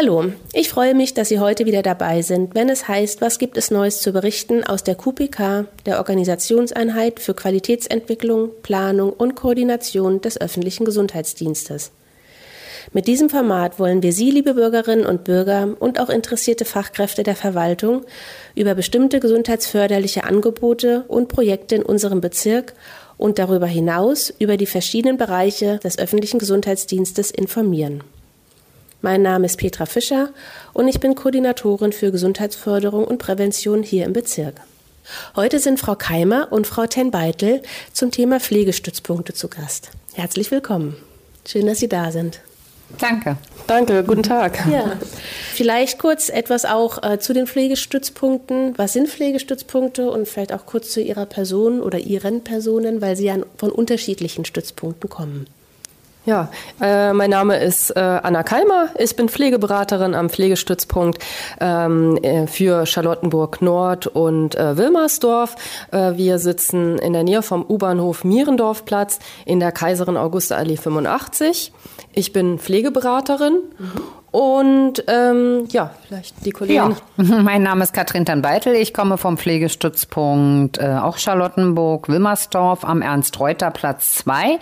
Hallo, ich freue mich, dass Sie heute wieder dabei sind, wenn es heißt, was gibt es Neues zu berichten aus der QPK, der Organisationseinheit für Qualitätsentwicklung, Planung und Koordination des öffentlichen Gesundheitsdienstes. Mit diesem Format wollen wir Sie, liebe Bürgerinnen und Bürger und auch interessierte Fachkräfte der Verwaltung, über bestimmte gesundheitsförderliche Angebote und Projekte in unserem Bezirk und darüber hinaus über die verschiedenen Bereiche des öffentlichen Gesundheitsdienstes informieren. Mein Name ist Petra Fischer und ich bin Koordinatorin für Gesundheitsförderung und Prävention hier im Bezirk. Heute sind Frau Keimer und Frau Ten-Beitel zum Thema Pflegestützpunkte zu Gast. Herzlich willkommen. Schön, dass Sie da sind. Danke. Danke, guten Tag. Ja. Vielleicht kurz etwas auch äh, zu den Pflegestützpunkten. Was sind Pflegestützpunkte und vielleicht auch kurz zu Ihrer Person oder Ihren Personen, weil Sie ja von unterschiedlichen Stützpunkten kommen. Ja, äh, mein Name ist äh, Anna Kalmer. Ich bin Pflegeberaterin am Pflegestützpunkt ähm, äh, für Charlottenburg Nord und äh, Wilmersdorf. Äh, wir sitzen in der Nähe vom U-Bahnhof Mierendorfplatz in der Kaiserin Augusta Allee 85. Ich bin Pflegeberaterin mhm. Und ähm, ja, vielleicht die Kollegin. Ja. Mein Name ist Katrin Tanbeitel. Ich komme vom Pflegestützpunkt äh, auch Charlottenburg, Wilmersdorf am Ernst-Reuter-Platz 2.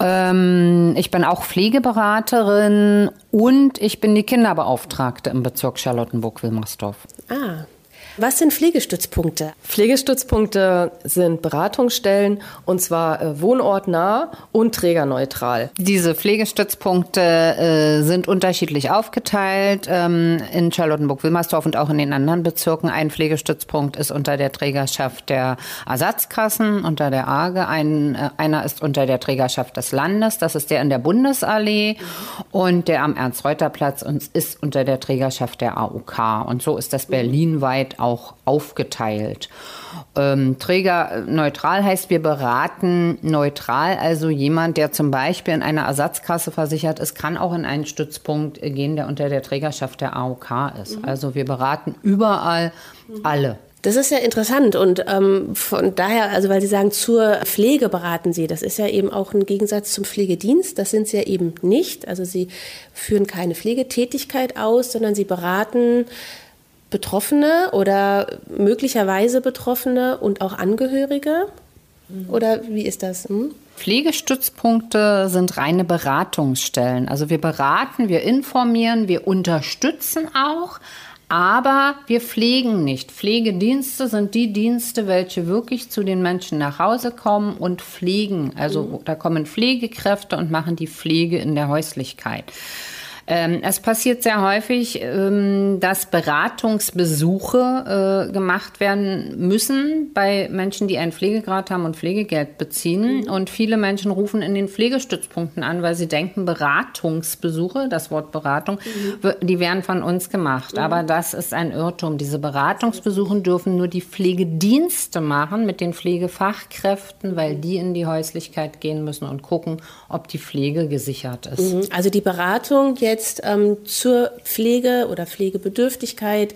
Ähm, ich bin auch Pflegeberaterin und ich bin die Kinderbeauftragte im Bezirk Charlottenburg-Wilmersdorf. Ah, was sind Pflegestützpunkte? Pflegestützpunkte sind Beratungsstellen und zwar äh, wohnortnah und trägerneutral. Diese Pflegestützpunkte äh, sind unterschiedlich aufgeteilt ähm, in Charlottenburg-Wilmersdorf und auch in den anderen Bezirken. Ein Pflegestützpunkt ist unter der Trägerschaft der Ersatzkassen, unter der AGE. Ein, äh, einer ist unter der Trägerschaft des Landes, das ist der in der Bundesallee und der am Ernst-Reuter-Platz ist unter der Trägerschaft der AOK. Und so ist das berlinweit auch aufgeteilt. Ähm, trägerneutral heißt, wir beraten neutral, also jemand, der zum Beispiel in einer Ersatzkasse versichert ist, kann auch in einen Stützpunkt gehen, der unter der Trägerschaft der AOK ist. Mhm. Also wir beraten überall mhm. alle. Das ist ja interessant und ähm, von daher, also weil Sie sagen, zur Pflege beraten Sie, das ist ja eben auch ein Gegensatz zum Pflegedienst, das sind Sie ja eben nicht. Also Sie führen keine Pflegetätigkeit aus, sondern Sie beraten Betroffene oder möglicherweise Betroffene und auch Angehörige? Oder wie ist das? Hm? Pflegestützpunkte sind reine Beratungsstellen. Also wir beraten, wir informieren, wir unterstützen auch, aber wir pflegen nicht. Pflegedienste sind die Dienste, welche wirklich zu den Menschen nach Hause kommen und pflegen. Also mhm. da kommen Pflegekräfte und machen die Pflege in der Häuslichkeit. Ähm, es passiert sehr häufig, ähm, dass Beratungsbesuche äh, gemacht werden müssen bei Menschen, die einen Pflegegrad haben und Pflegegeld beziehen. Mhm. Und viele Menschen rufen in den Pflegestützpunkten an, weil sie denken, Beratungsbesuche, das Wort Beratung, mhm. die werden von uns gemacht. Mhm. Aber das ist ein Irrtum. Diese Beratungsbesuche dürfen nur die Pflegedienste machen mit den Pflegefachkräften, weil die in die Häuslichkeit gehen müssen und gucken, ob die Pflege gesichert ist. Mhm. Also die Beratung jetzt jetzt ähm, zur Pflege oder Pflegebedürftigkeit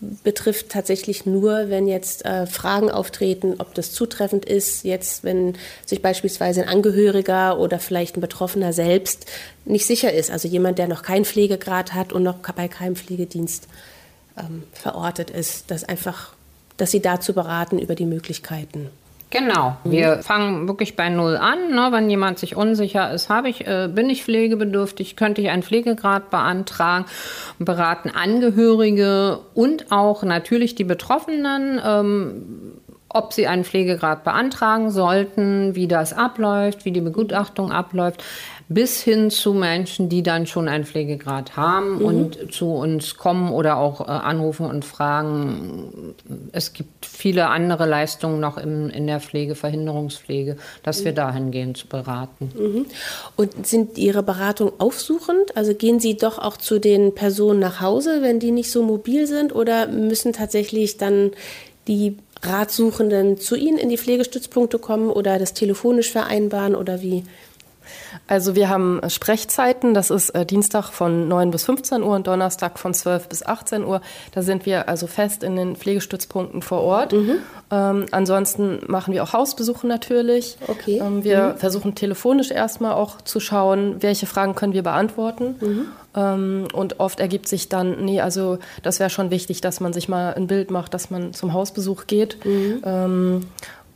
betrifft tatsächlich nur, wenn jetzt äh, Fragen auftreten, ob das zutreffend ist, jetzt wenn sich beispielsweise ein Angehöriger oder vielleicht ein Betroffener selbst nicht sicher ist, also jemand, der noch keinen Pflegegrad hat und noch bei keinem Pflegedienst ähm, verortet ist, dass einfach, dass sie dazu beraten über die Möglichkeiten. Genau. Wir fangen wirklich bei Null an. Ne? Wenn jemand sich unsicher ist, habe ich, äh, bin ich pflegebedürftig, könnte ich einen Pflegegrad beantragen, beraten Angehörige und auch natürlich die Betroffenen. Ähm, ob sie einen Pflegegrad beantragen sollten, wie das abläuft, wie die Begutachtung abläuft bis hin zu Menschen, die dann schon einen Pflegegrad haben mhm. und zu uns kommen oder auch äh, anrufen und fragen. Es gibt viele andere Leistungen noch im, in der Pflege, Verhinderungspflege, dass mhm. wir dahingehend beraten. Mhm. Und sind Ihre Beratungen aufsuchend? Also gehen Sie doch auch zu den Personen nach Hause, wenn die nicht so mobil sind oder müssen tatsächlich dann die Ratsuchenden zu Ihnen in die Pflegestützpunkte kommen oder das telefonisch vereinbaren oder wie? Also wir haben Sprechzeiten, das ist äh, Dienstag von 9 bis 15 Uhr und Donnerstag von 12 bis 18 Uhr. Da sind wir also fest in den Pflegestützpunkten vor Ort. Mhm. Ähm, ansonsten machen wir auch Hausbesuche natürlich. Okay. Ähm, wir mhm. versuchen telefonisch erstmal auch zu schauen, welche Fragen können wir beantworten. Mhm. Ähm, und oft ergibt sich dann, nee, also das wäre schon wichtig, dass man sich mal ein Bild macht, dass man zum Hausbesuch geht.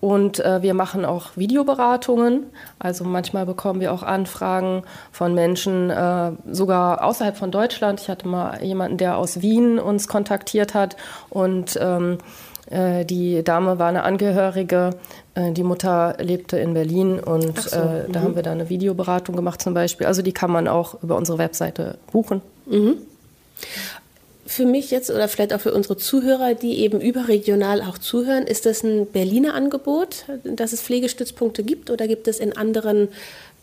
Und äh, wir machen auch Videoberatungen. Also manchmal bekommen wir auch Anfragen von Menschen, äh, sogar außerhalb von Deutschland. Ich hatte mal jemanden, der aus Wien uns kontaktiert hat und ähm, äh, die Dame war eine Angehörige, äh, die Mutter lebte in Berlin und so, äh, da mhm. haben wir dann eine Videoberatung gemacht zum Beispiel. Also die kann man auch über unsere Webseite buchen. Mhm. Für mich jetzt oder vielleicht auch für unsere Zuhörer, die eben überregional auch zuhören, ist das ein Berliner Angebot, dass es Pflegestützpunkte gibt oder gibt es in anderen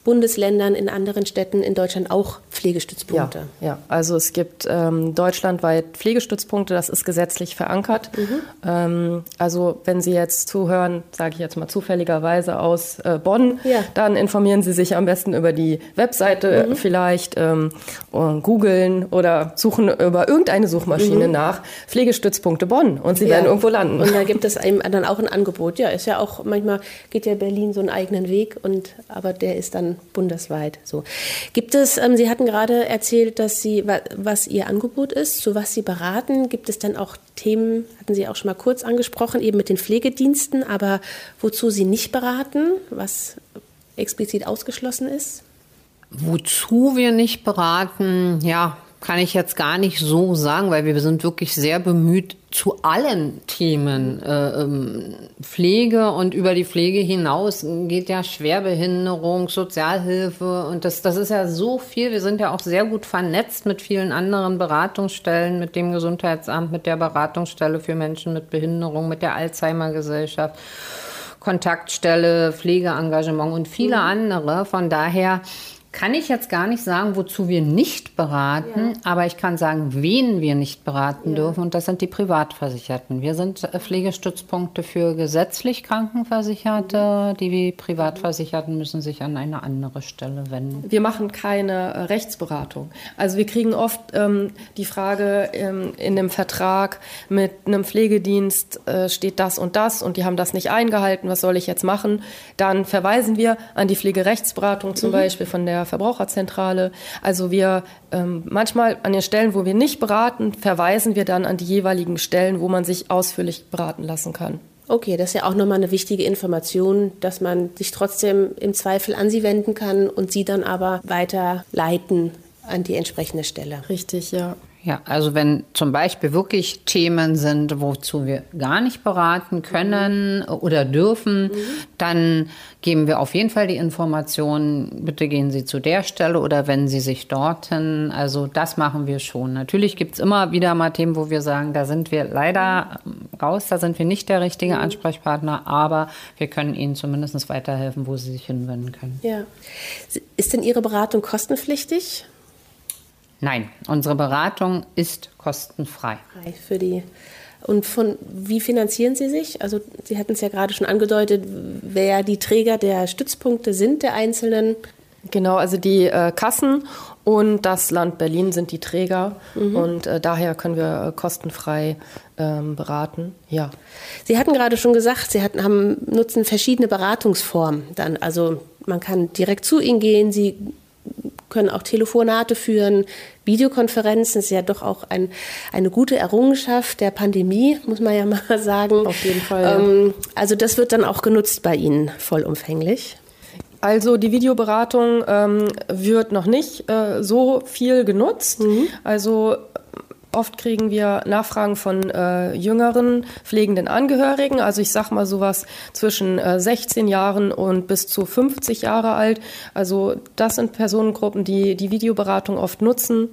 Bundesländern, in anderen Städten in Deutschland auch Pflegestützpunkte? Ja, ja. also es gibt ähm, deutschlandweit Pflegestützpunkte, das ist gesetzlich verankert. Mhm. Ähm, also wenn Sie jetzt zuhören, sage ich jetzt mal zufälligerweise aus äh, Bonn, ja. dann informieren Sie sich am besten über die Webseite mhm. vielleicht, ähm, googeln oder suchen über irgendeine Suchmaschine mhm. nach Pflegestützpunkte Bonn und Sie ja. werden irgendwo landen. Und da gibt es einem dann auch ein Angebot. Ja, ist ja auch manchmal geht ja Berlin so einen eigenen Weg und aber der ist dann bundesweit so. Gibt es, ähm, Sie hatten gerade erzählt, dass Sie, was Ihr Angebot ist, zu was Sie beraten. Gibt es dann auch Themen, hatten Sie auch schon mal kurz angesprochen, eben mit den Pflegediensten, aber wozu Sie nicht beraten, was explizit ausgeschlossen ist? Wozu wir nicht beraten, ja, kann ich jetzt gar nicht so sagen, weil wir sind wirklich sehr bemüht zu allen Themen. Äh, ähm, Pflege und über die Pflege hinaus geht ja Schwerbehinderung, Sozialhilfe und das, das ist ja so viel. Wir sind ja auch sehr gut vernetzt mit vielen anderen Beratungsstellen, mit dem Gesundheitsamt, mit der Beratungsstelle für Menschen mit Behinderung, mit der Alzheimer-Gesellschaft. Kontaktstelle, Pflegeengagement und viele mhm. andere. Von daher kann ich jetzt gar nicht sagen, wozu wir nicht beraten, ja. aber ich kann sagen, wen wir nicht beraten ja. dürfen und das sind die Privatversicherten. Wir sind äh, Pflegestützpunkte für gesetzlich Krankenversicherte. Mhm. Die Privatversicherten müssen sich an eine andere Stelle wenden. Wir machen keine äh, Rechtsberatung. Also wir kriegen oft ähm, die Frage ähm, in dem Vertrag mit einem Pflegedienst äh, steht das und das und die haben das nicht eingehalten, was soll ich jetzt machen? Dann verweisen wir an die Pflegerechtsberatung zum mhm. Beispiel von der Verbraucherzentrale. Also wir ähm, manchmal an den Stellen, wo wir nicht beraten, verweisen wir dann an die jeweiligen Stellen, wo man sich ausführlich beraten lassen kann. Okay, das ist ja auch nochmal eine wichtige Information, dass man sich trotzdem im Zweifel an Sie wenden kann und Sie dann aber weiterleiten an die entsprechende Stelle. Richtig, ja. Ja, also wenn zum Beispiel wirklich Themen sind, wozu wir gar nicht beraten können mhm. oder dürfen, mhm. dann geben wir auf jeden Fall die Informationen, bitte gehen Sie zu der Stelle oder wenden Sie sich dorthin. Also das machen wir schon. Natürlich gibt es immer wieder mal Themen, wo wir sagen, da sind wir leider raus, da sind wir nicht der richtige mhm. Ansprechpartner, aber wir können Ihnen zumindest weiterhelfen, wo Sie sich hinwenden können. Ja. Ist denn Ihre Beratung kostenpflichtig? Nein, unsere Beratung ist kostenfrei. Für die und von wie finanzieren Sie sich? Also Sie hatten es ja gerade schon angedeutet, wer die Träger der Stützpunkte sind der einzelnen. Genau, also die äh, Kassen und das Land Berlin sind die Träger mhm. und äh, daher können wir äh, kostenfrei ähm, beraten. Ja. Sie hatten gerade schon gesagt, Sie hatten, haben, nutzen verschiedene Beratungsformen. Dann, also man kann direkt zu Ihnen gehen, Sie können auch Telefonate führen, Videokonferenzen ist ja doch auch ein, eine gute Errungenschaft der Pandemie, muss man ja mal sagen. Auf jeden Fall. Ähm, also das wird dann auch genutzt bei Ihnen vollumfänglich. Also die Videoberatung ähm, wird noch nicht äh, so viel genutzt. Mhm. Also Oft kriegen wir Nachfragen von äh, jüngeren pflegenden Angehörigen, also ich sag mal sowas zwischen äh, 16 Jahren und bis zu 50 Jahre alt. Also das sind Personengruppen, die die Videoberatung oft nutzen.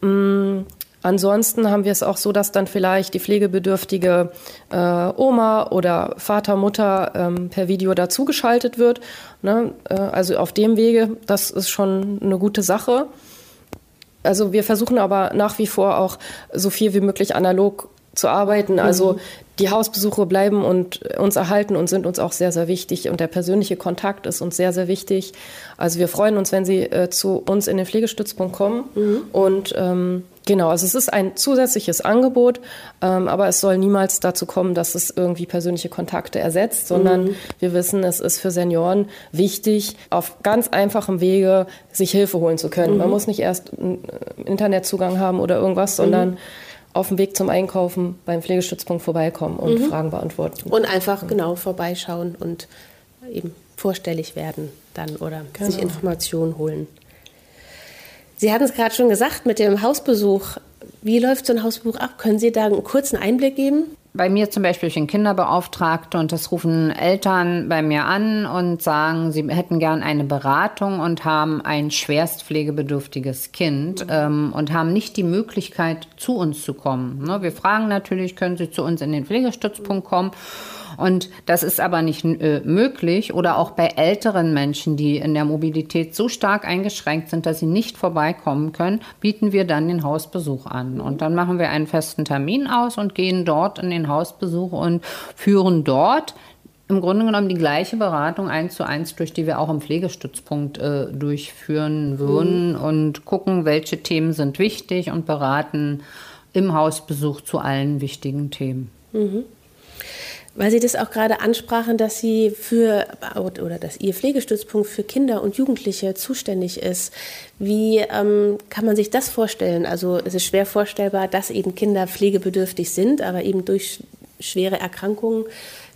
Mm, Ansonsten haben wir es auch so, dass dann vielleicht die pflegebedürftige äh, Oma oder Vater, Mutter ähm, per Video dazugeschaltet wird. Ne? Äh, also auf dem Wege, das ist schon eine gute Sache. Also wir versuchen aber nach wie vor auch so viel wie möglich analog zu arbeiten. Also mhm. die Hausbesuche bleiben und uns erhalten und sind uns auch sehr, sehr wichtig. Und der persönliche Kontakt ist uns sehr, sehr wichtig. Also wir freuen uns, wenn Sie äh, zu uns in den Pflegestützpunkt kommen mhm. und ähm, Genau, also es ist ein zusätzliches Angebot, ähm, aber es soll niemals dazu kommen, dass es irgendwie persönliche Kontakte ersetzt, sondern mhm. wir wissen, es ist für Senioren wichtig, auf ganz einfachem Wege sich Hilfe holen zu können. Mhm. Man muss nicht erst einen Internetzugang haben oder irgendwas, sondern mhm. auf dem Weg zum Einkaufen beim Pflegestützpunkt vorbeikommen und mhm. Fragen beantworten. Und einfach genau vorbeischauen und eben vorstellig werden dann oder genau. sich Informationen holen. Sie hatten es gerade schon gesagt mit dem Hausbesuch. Wie läuft so ein Hausbesuch ab? Können Sie da einen kurzen Einblick geben? Bei mir zum Beispiel ich bin Kinderbeauftragte und das rufen Eltern bei mir an und sagen, sie hätten gern eine Beratung und haben ein schwerst pflegebedürftiges Kind ähm, und haben nicht die Möglichkeit, zu uns zu kommen. Ne? Wir fragen natürlich, können Sie zu uns in den Pflegestützpunkt kommen? Und das ist aber nicht äh, möglich oder auch bei älteren Menschen, die in der Mobilität so stark eingeschränkt sind, dass sie nicht vorbeikommen können, bieten wir dann den Hausbesuch an. Und dann machen wir einen festen Termin aus und gehen dort in den Hausbesuch und führen dort im Grunde genommen die gleiche Beratung eins zu eins durch, die wir auch im Pflegestützpunkt äh, durchführen würden mhm. und gucken, welche Themen sind wichtig und beraten im Hausbesuch zu allen wichtigen Themen. Mhm. Weil Sie das auch gerade ansprachen, dass Sie für oder dass Ihr Pflegestützpunkt für Kinder und Jugendliche zuständig ist. Wie ähm, kann man sich das vorstellen? Also es ist schwer vorstellbar, dass eben Kinder pflegebedürftig sind, aber eben durch schwere Erkrankungen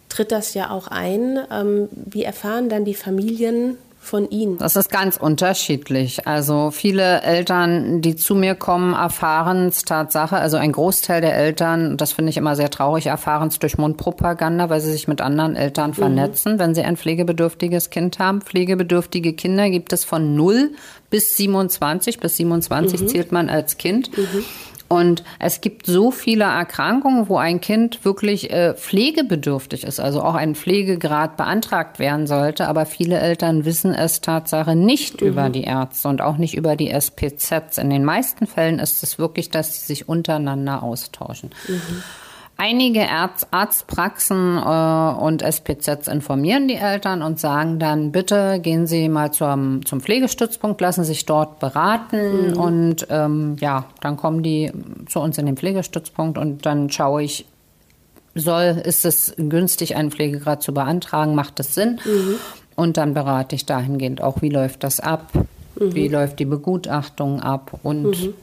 tritt das ja auch ein. Ähm, wie erfahren dann die Familien von Ihnen? Das ist ganz unterschiedlich. Also viele Eltern, die zu mir kommen, erfahren es Tatsache, also ein Großteil der Eltern, das finde ich immer sehr traurig, erfahren es durch Mundpropaganda, weil sie sich mit anderen Eltern mhm. vernetzen, mhm. wenn sie ein pflegebedürftiges Kind haben. Pflegebedürftige Kinder gibt es von 0 bis 27. Bis 27 mhm. zählt man als Kind. Mhm. Und es gibt so viele Erkrankungen, wo ein Kind wirklich äh, pflegebedürftig ist, also auch ein Pflegegrad beantragt werden sollte. Aber viele Eltern wissen es Tatsache nicht mhm. über die Ärzte und auch nicht über die SPZs. In den meisten Fällen ist es wirklich, dass sie sich untereinander austauschen. Mhm. Einige Arzt, Arztpraxen äh, und SPZs informieren die Eltern und sagen dann, bitte gehen Sie mal zum, zum Pflegestützpunkt, lassen sich dort beraten mhm. und ähm, ja, dann kommen die zu uns in den Pflegestützpunkt und dann schaue ich, soll, ist es günstig, einen Pflegegrad zu beantragen, macht das Sinn? Mhm. Und dann berate ich dahingehend auch, wie läuft das ab, mhm. wie läuft die Begutachtung ab und mhm.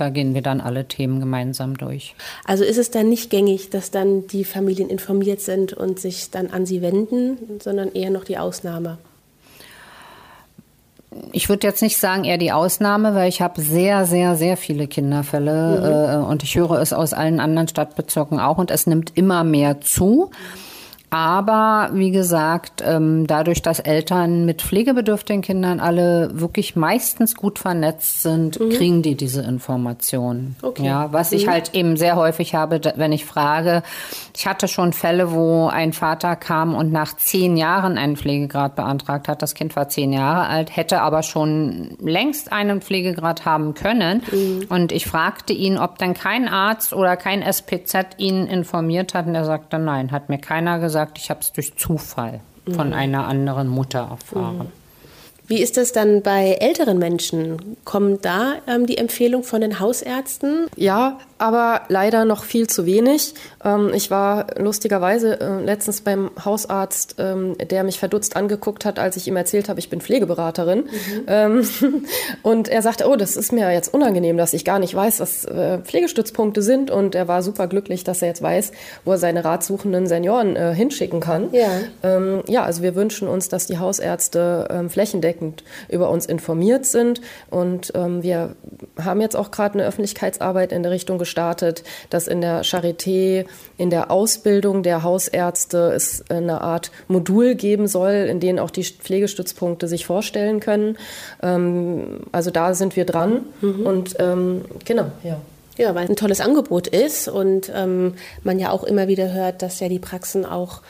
Da gehen wir dann alle Themen gemeinsam durch. Also ist es dann nicht gängig, dass dann die Familien informiert sind und sich dann an sie wenden, sondern eher noch die Ausnahme? Ich würde jetzt nicht sagen eher die Ausnahme, weil ich habe sehr, sehr, sehr viele Kinderfälle mhm. äh, und ich höre es aus allen anderen Stadtbezirken auch und es nimmt immer mehr zu. Mhm. Aber wie gesagt, ähm, dadurch, dass Eltern mit pflegebedürftigen Kindern alle wirklich meistens gut vernetzt sind, mhm. kriegen die diese Informationen. Okay. Ja, was mhm. ich halt eben sehr häufig habe, wenn ich frage, ich hatte schon Fälle, wo ein Vater kam und nach zehn Jahren einen Pflegegrad beantragt hat. Das Kind war zehn Jahre alt, hätte aber schon längst einen Pflegegrad haben können. Mhm. Und ich fragte ihn, ob denn kein Arzt oder kein SPZ ihn informiert hat. Und er sagte, nein, hat mir keiner gesagt gesagt, ich habe es durch Zufall von mhm. einer anderen Mutter erfahren. Wie ist das dann bei älteren Menschen? Kommt da ähm, die Empfehlung von den Hausärzten? Ja, aber leider noch viel zu wenig. Ähm, ich war lustigerweise äh, letztens beim Hausarzt, ähm, der mich verdutzt angeguckt hat, als ich ihm erzählt habe, ich bin Pflegeberaterin. Mhm. Ähm, und er sagte, oh, das ist mir jetzt unangenehm, dass ich gar nicht weiß, was äh, Pflegestützpunkte sind. Und er war super glücklich, dass er jetzt weiß, wo er seine ratsuchenden Senioren äh, hinschicken kann. Ja. ja, also wir wünschen uns, dass die Hausärzte flächendeckend über uns informiert sind. Und wir haben jetzt auch gerade eine Öffentlichkeitsarbeit in der Richtung gestartet, dass in der Charité, in der Ausbildung der Hausärzte es eine Art Modul geben soll, in dem auch die Pflegestützpunkte sich vorstellen können. Ähm, also da sind wir dran mhm. und ähm, genau, ja. Ja, weil ein tolles Angebot ist und ähm, man ja auch immer wieder hört, dass ja die Praxen auch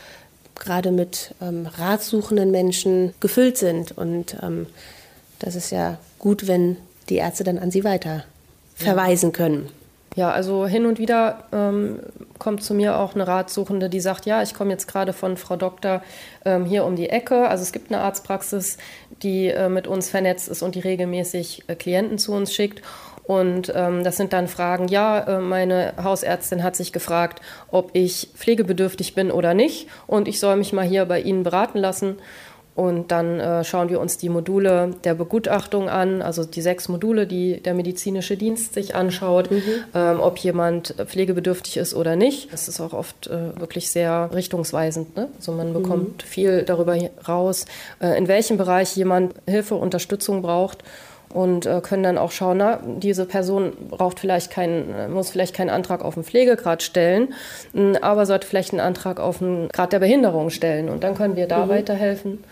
gerade mit ähm, ratsuchenden Menschen gefüllt sind. Und ähm, das ist ja gut, wenn die Ärzte dann an sie weiter verweisen können. Ja, also hin und wieder ähm, kommt zu mir auch eine Ratsuchende, die sagt, ja, ich komme jetzt gerade von Frau Doktor ähm, hier um die Ecke. Also es gibt eine Arztpraxis, die äh, mit uns vernetzt ist und die regelmäßig äh, Klienten zu uns schickt. Und ähm, das sind dann Fragen, ja, äh, meine Hausärztin hat sich gefragt, ob ich pflegebedürftig bin oder nicht. Und ich soll mich mal hier bei Ihnen beraten lassen. Und dann äh, schauen wir uns die Module der Begutachtung an, also die sechs Module, die der medizinische Dienst sich anschaut, mhm. ähm, ob jemand pflegebedürftig ist oder nicht. Das ist auch oft äh, wirklich sehr richtungsweisend. Ne? Also man bekommt mhm. viel darüber raus, äh, in welchem Bereich jemand Hilfe, Unterstützung braucht und äh, können dann auch schauen, na, diese Person braucht vielleicht keinen, äh, muss vielleicht keinen Antrag auf einen Pflegegrad stellen, aber sollte vielleicht einen Antrag auf einen Grad der Behinderung stellen und dann können wir da mhm. weiterhelfen.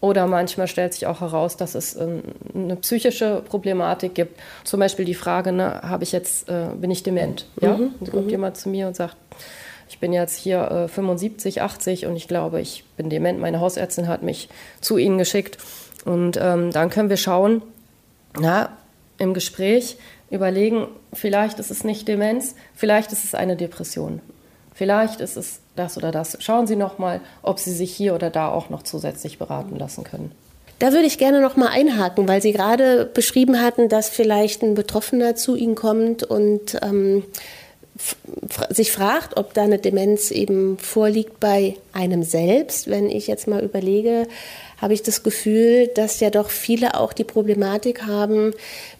Oder manchmal stellt sich auch heraus, dass es ähm, eine psychische Problematik gibt. Zum Beispiel die Frage, ne, habe ich jetzt, äh, bin ich dement? Ja? Mhm. Da kommt mhm. jemand zu mir und sagt, ich bin jetzt hier äh, 75, 80 und ich glaube, ich bin dement. Meine Hausärztin hat mich zu Ihnen geschickt. Und ähm, dann können wir schauen, na, im Gespräch überlegen, vielleicht ist es nicht Demenz, vielleicht ist es eine Depression. Vielleicht ist es das oder das. Schauen Sie noch mal, ob Sie sich hier oder da auch noch zusätzlich beraten lassen können. Da würde ich gerne noch mal einhaken, weil Sie gerade beschrieben hatten, dass vielleicht ein Betroffener zu Ihnen kommt und ähm, sich fragt, ob da eine Demenz eben vorliegt bei einem selbst. Wenn ich jetzt mal überlege, habe ich das Gefühl, dass ja doch viele auch die Problematik haben,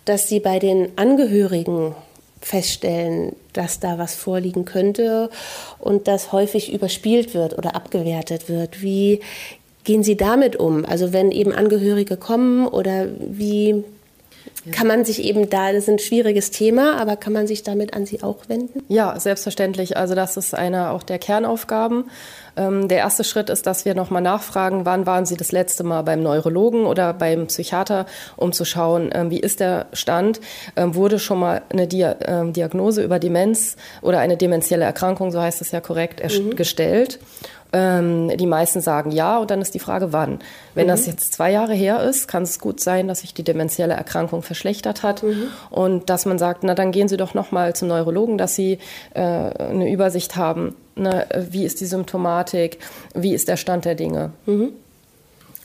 dass sie bei den Angehörigen feststellen, dass da was vorliegen könnte und das häufig überspielt wird oder abgewertet wird. Wie gehen Sie damit um? Also wenn eben Angehörige kommen oder wie kann man sich eben da, das ist ein schwieriges Thema, aber kann man sich damit an Sie auch wenden? Ja, selbstverständlich. Also das ist eine auch der Kernaufgaben. Ähm, der erste Schritt ist, dass wir nochmal nachfragen, wann waren Sie das letzte Mal beim Neurologen oder beim Psychiater, um zu schauen, ähm, wie ist der Stand? Ähm, wurde schon mal eine Dia ähm, Diagnose über Demenz oder eine demenzielle Erkrankung, so heißt es ja korrekt, mhm. gestellt? Ähm, die meisten sagen ja und dann ist die Frage, wann. Wenn mhm. das jetzt zwei Jahre her ist, kann es gut sein, dass sich die demenzielle Erkrankung verschlechtert hat mhm. und dass man sagt, na dann gehen Sie doch noch mal zum Neurologen, dass Sie äh, eine Übersicht haben, ne, wie ist die Symptomatik, wie ist der Stand der Dinge. Mhm.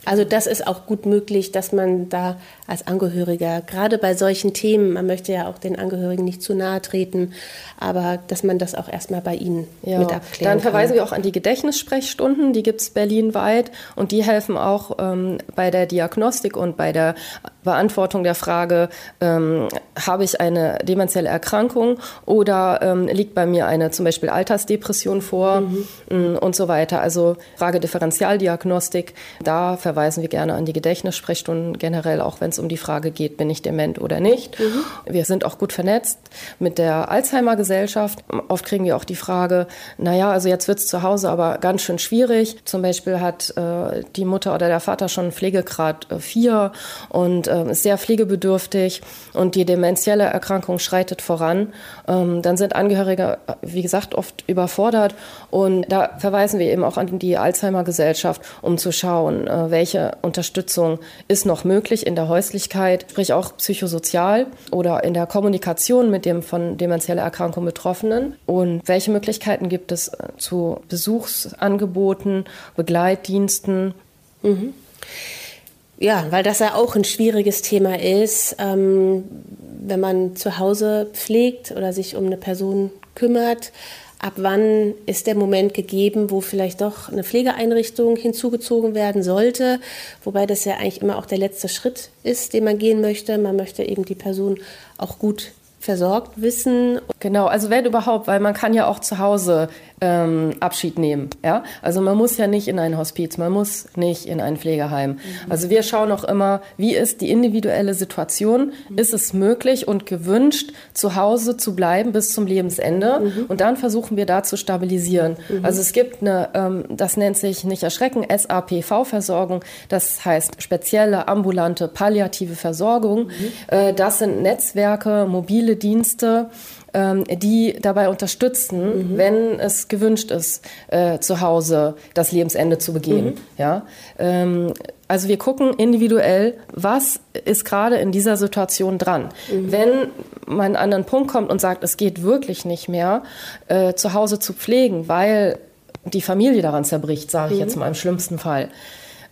Also das ist auch gut möglich, dass man da als Angehöriger, gerade bei solchen Themen, man möchte ja auch den Angehörigen nicht zu nahe treten, aber dass man das auch erstmal bei ihnen ja. mit abklären Dann verweisen kann. wir auch an die Gedächtnissprechstunden, die gibt es berlinweit und die helfen auch ähm, bei der Diagnostik und bei der Beantwortung der Frage, ähm, habe ich eine demenzielle Erkrankung oder ähm, liegt bei mir eine zum Beispiel Altersdepression vor mhm. Mm, und so weiter. Also Frage Differentialdiagnostik, da verweisen verweisen wir gerne an die Gedächtnissprechstunden generell, auch wenn es um die Frage geht, bin ich dement oder nicht. Mhm. Wir sind auch gut vernetzt mit der Alzheimer-Gesellschaft. Oft kriegen wir auch die Frage, naja, also jetzt wird es zu Hause aber ganz schön schwierig. Zum Beispiel hat äh, die Mutter oder der Vater schon Pflegegrad 4 äh, und äh, ist sehr pflegebedürftig und die demenzielle Erkrankung schreitet voran. Ähm, dann sind Angehörige, wie gesagt, oft überfordert und da verweisen wir eben auch an die Alzheimer-Gesellschaft, um zu schauen, äh, welche Unterstützung ist noch möglich in der Häuslichkeit, sprich auch psychosozial oder in der Kommunikation mit dem von demenzieller Erkrankung Betroffenen und welche Möglichkeiten gibt es äh, zu Besuchsangeboten, Begleitdiensten. Mhm. Ja, weil das ja auch ein schwieriges Thema ist, ähm, wenn man zu Hause pflegt oder sich um eine Person kümmert ab wann ist der Moment gegeben, wo vielleicht doch eine Pflegeeinrichtung hinzugezogen werden sollte, wobei das ja eigentlich immer auch der letzte Schritt ist, den man gehen möchte. Man möchte eben die Person auch gut versorgt wissen. Genau, also wenn überhaupt, weil man kann ja auch zu Hause ähm, Abschied nehmen. Ja? Also man muss ja nicht in ein Hospiz, man muss nicht in ein Pflegeheim. Mhm. Also wir schauen auch immer, wie ist die individuelle Situation? Mhm. Ist es möglich und gewünscht, zu Hause zu bleiben bis zum Lebensende? Mhm. Und dann versuchen wir da zu stabilisieren. Mhm. Also es gibt eine, ähm, das nennt sich nicht erschrecken, SAPV-Versorgung. Das heißt spezielle ambulante palliative Versorgung. Mhm. Äh, das sind Netzwerke, mobile Dienste, ähm, die dabei unterstützen, mhm. wenn es gewünscht ist, äh, zu Hause das Lebensende zu begehen. Mhm. Ja? Ähm, also wir gucken individuell, was ist gerade in dieser Situation dran. Mhm. Wenn man an einen Punkt kommt und sagt, es geht wirklich nicht mehr, äh, zu Hause zu pflegen, weil die Familie daran zerbricht, sage ich jetzt mhm. mal im schlimmsten Fall,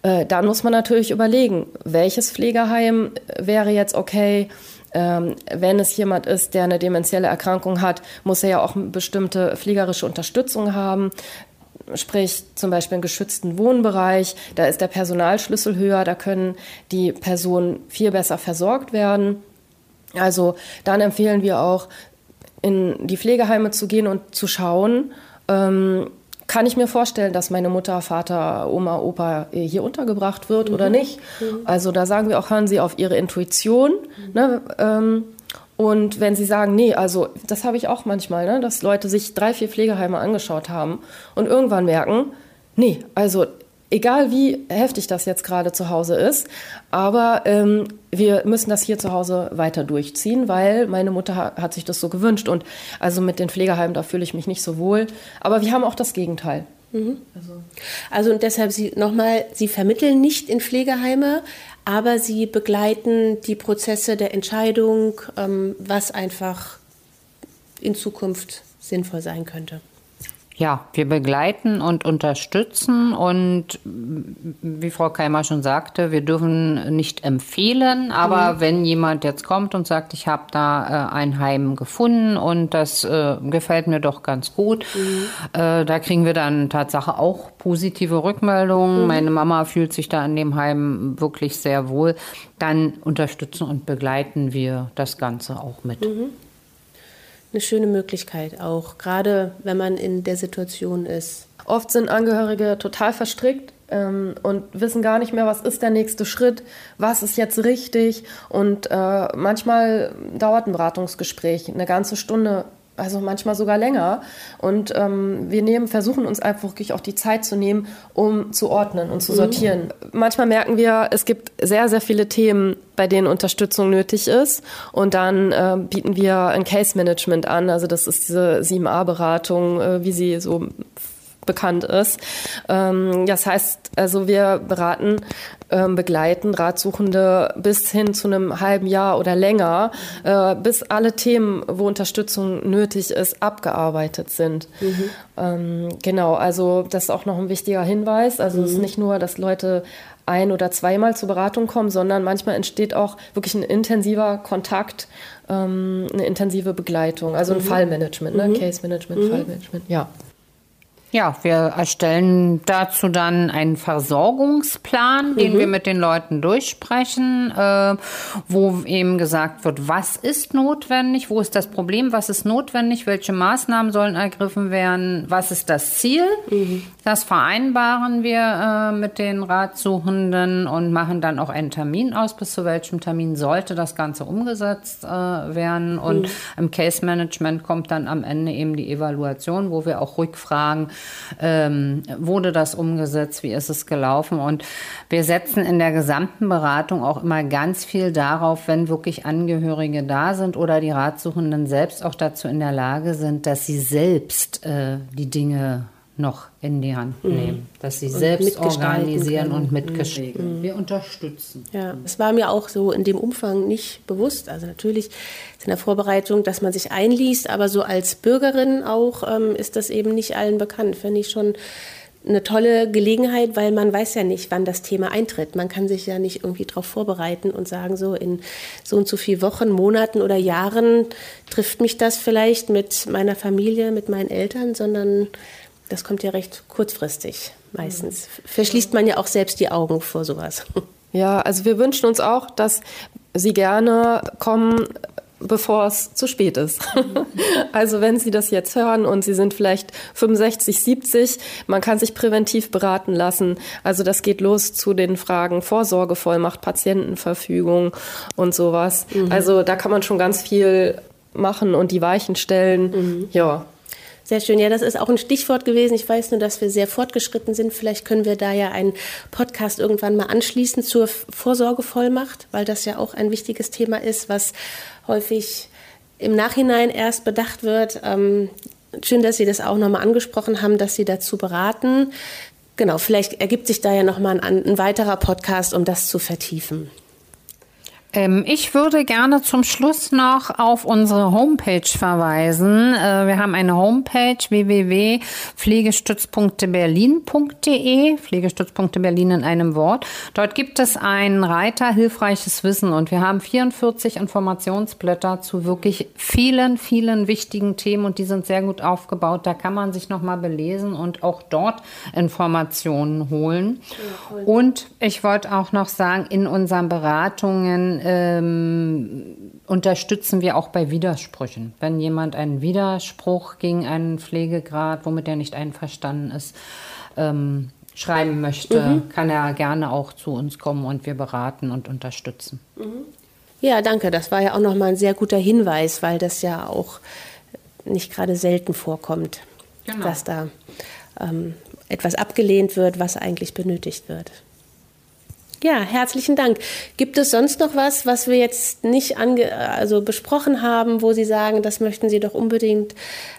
äh, dann muss man natürlich überlegen, welches Pflegeheim wäre jetzt okay, ähm, wenn es jemand ist, der eine dementielle Erkrankung hat, muss er ja auch bestimmte pflegerische Unterstützung haben. Sprich zum Beispiel einen geschützten Wohnbereich, da ist der Personalschlüssel höher, da können die Personen viel besser versorgt werden. Also dann empfehlen wir auch, in die Pflegeheime zu gehen und zu schauen, ähm, kann ich mir vorstellen, dass meine Mutter, Vater, Oma, Opa hier untergebracht wird mhm. oder nicht. Mhm. Also da sagen wir auch, hören Sie auf Ihre Intuition. Mhm. Ne, ähm, und wenn Sie sagen, nee, also das habe ich auch manchmal, ne, dass Leute sich drei, vier Pflegeheime angeschaut haben und irgendwann merken, nee, also egal wie heftig das jetzt gerade zu Hause ist, aber ähm, wir müssen das hier zu Hause weiter durchziehen, weil meine Mutter ha hat sich das so gewünscht. Und also mit den Pflegeheimen, da fühle ich mich nicht so wohl. Aber wir haben auch das Gegenteil. Mhm. Also. also und deshalb Sie nochmal, Sie vermitteln nicht in Pflegeheime, aber Sie begleiten die Prozesse der Entscheidung, ähm, was einfach in Zukunft sinnvoll sein könnte. Ja, wir begleiten und unterstützen und wie Frau Keimer schon sagte, wir dürfen nicht empfehlen, aber mhm. wenn jemand jetzt kommt und sagt, ich habe da äh, ein Heim gefunden und das äh, gefällt mir doch ganz gut, mhm. äh, da kriegen wir dann Tatsache auch positive Rückmeldungen. Mhm. Meine Mama fühlt sich da in dem Heim wirklich sehr wohl. Dann unterstützen und begleiten wir das Ganze auch mit. Eine schöne Möglichkeit auch, gerade wenn man in der Situation ist. Oft sind Angehörige total verstrickt ähm, und wissen gar nicht mehr, was ist der nächste Schritt, was ist jetzt richtig. Und äh, manchmal dauert ein Beratungsgespräch eine ganze Stunde also manchmal sogar länger. Und ähm, wir nehmen, versuchen uns einfach wirklich auch die Zeit zu nehmen, um zu ordnen und zu mhm. sortieren. Mhm. Manchmal merken wir, es gibt sehr, sehr viele Themen, bei denen Unterstützung nötig ist. Und dann äh, bieten wir ein Case Management an. Also das ist diese 7a-Beratung, äh, wie sie so bekannt ist. Ähm, das heißt, also wir beraten, ähm, begleiten Ratsuchende bis hin zu einem halben Jahr oder länger, äh, bis alle Themen, wo Unterstützung nötig ist, abgearbeitet sind. Mhm. Ähm, genau, also das ist auch noch ein wichtiger Hinweis. Also mhm. es ist mhm. nicht nur, dass Leute ein- oder zweimal zur Beratung kommen, sondern manchmal entsteht auch wirklich ein intensiver Kontakt, eine intensive Begleitung, also ein mhm. Fallmanagement, ne? Mhm. Case Management, mhm. Fallmanagement, ja. Ja, wir erstellen dazu dann einen Versorgungsplan, den mhm. wir mit den Leuten durchsprechen, äh, wo eben gesagt wird, was ist notwendig, wo ist das Problem, was ist notwendig, welche Maßnahmen sollen ergriffen werden, was ist das Ziel. Mhm. Das vereinbaren wir äh, mit den Ratsuchenden und machen dann auch einen Termin aus, bis zu welchem Termin sollte das Ganze umgesetzt äh, werden. Und mhm. im Case Management kommt dann am Ende eben die Evaluation, wo wir auch rückfragen, ähm, wurde das umgesetzt, wie ist es gelaufen. Und wir setzen in der gesamten Beratung auch immer ganz viel darauf, wenn wirklich Angehörige da sind oder die Ratsuchenden selbst auch dazu in der Lage sind, dass sie selbst äh, die Dinge noch in die Hand mhm. nehmen, dass sie und selbst organisieren und mitgestalten. Mhm. Wir unterstützen. Ja, es war mir auch so in dem Umfang nicht bewusst. Also natürlich ist in der Vorbereitung, dass man sich einliest, aber so als Bürgerin auch ähm, ist das eben nicht allen bekannt. Finde ich schon eine tolle Gelegenheit, weil man weiß ja nicht, wann das Thema eintritt. Man kann sich ja nicht irgendwie darauf vorbereiten und sagen, so in so und so vielen Wochen, Monaten oder Jahren trifft mich das vielleicht mit meiner Familie, mit meinen Eltern, sondern das kommt ja recht kurzfristig meistens. Verschließt man ja auch selbst die Augen vor sowas. Ja, also wir wünschen uns auch, dass Sie gerne kommen, bevor es zu spät ist. also wenn Sie das jetzt hören und Sie sind vielleicht 65, 70, man kann sich präventiv beraten lassen. Also das geht los zu den Fragen Vorsorgevollmacht, Patientenverfügung und sowas. Mhm. Also da kann man schon ganz viel machen und die Weichen stellen. Mhm. Ja. Sehr schön. Ja, das ist auch ein Stichwort gewesen. Ich weiß nur, dass wir sehr fortgeschritten sind. Vielleicht können wir da ja einen Podcast irgendwann mal anschließen zur Vorsorgevollmacht, weil das ja auch ein wichtiges Thema ist, was häufig im Nachhinein erst bedacht wird. Ähm, schön, dass Sie das auch nochmal angesprochen haben, dass Sie dazu beraten. Genau, vielleicht ergibt sich da ja nochmal ein, ein weiterer Podcast, um das zu vertiefen. Ähm, ich würde gerne zum Schluss noch auf unsere Homepage verweisen. Äh, wir haben eine Homepage www.pflegestützpunkteberlin.de, Pflegestützpunkte Berlin in einem Wort. Dort gibt es einen Reiter hilfreiches Wissen und wir haben 44 Informationsblätter zu wirklich vielen, vielen wichtigen Themen und die sind sehr gut aufgebaut. Da kann man sich noch mal belesen und auch dort Informationen holen. und ich wollte auch noch sagen, in unseren Beratungen ähm, unterstützen wir auch bei Widersprüchen. Wenn jemand einen Widerspruch gegen einen Pflegegrad, womit er nicht einverstanden ist, ähm, schreiben möchte, mhm. kann er gerne auch zu uns kommen und wir beraten und unterstützen. Mhm. Ja, danke. Das war ja auch nochmal ein sehr guter Hinweis, weil das ja auch nicht gerade selten vorkommt, genau. dass da ähm, etwas abgelehnt wird, was eigentlich benötigt wird. Ja, herzlichen Dank. Gibt es sonst noch was, was wir jetzt nicht ange also besprochen haben, wo Sie sagen, das möchten Sie doch unbedingt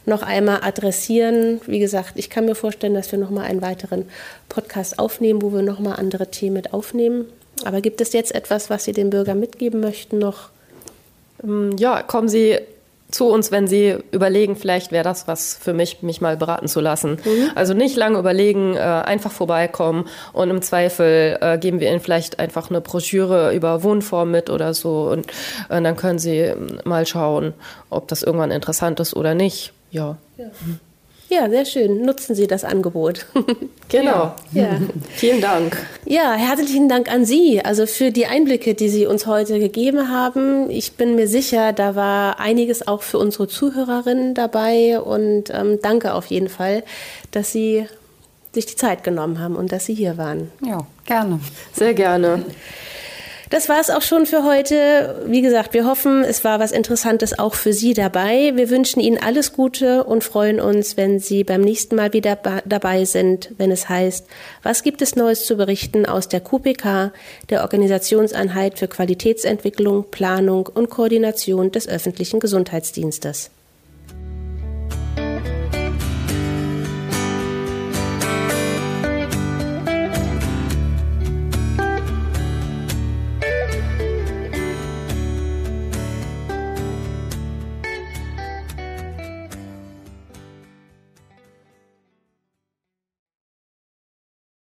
noch einmal adressieren? Wie gesagt, ich kann mir vorstellen, dass wir noch mal einen weiteren Podcast aufnehmen, wo wir noch mal andere Themen mit aufnehmen. Aber gibt es jetzt etwas, was Sie den Bürgern mitgeben möchten noch? Ja, kommen Sie zu uns, wenn sie überlegen, vielleicht wäre das was für mich, mich mal beraten zu lassen. Mhm. Also nicht lange überlegen, äh, einfach vorbeikommen und im Zweifel äh, geben wir ihnen vielleicht einfach eine Broschüre über Wohnform mit oder so und äh, dann können sie ähm, mal schauen, ob das irgendwann interessant ist oder nicht. Ja. ja. Ja, sehr schön. Nutzen Sie das Angebot. genau. Ja. Vielen Dank. Ja, herzlichen Dank an Sie, also für die Einblicke, die Sie uns heute gegeben haben. Ich bin mir sicher, da war einiges auch für unsere Zuhörerinnen dabei und ähm, danke auf jeden Fall, dass Sie sich die Zeit genommen haben und dass Sie hier waren. Ja, gerne. Sehr gerne. Das war es auch schon für heute. Wie gesagt, wir hoffen, es war was Interessantes auch für Sie dabei. Wir wünschen Ihnen alles Gute und freuen uns, wenn Sie beim nächsten Mal wieder dabei sind, wenn es heißt, was gibt es Neues zu berichten aus der QPK, der Organisationseinheit für Qualitätsentwicklung, Planung und Koordination des öffentlichen Gesundheitsdienstes.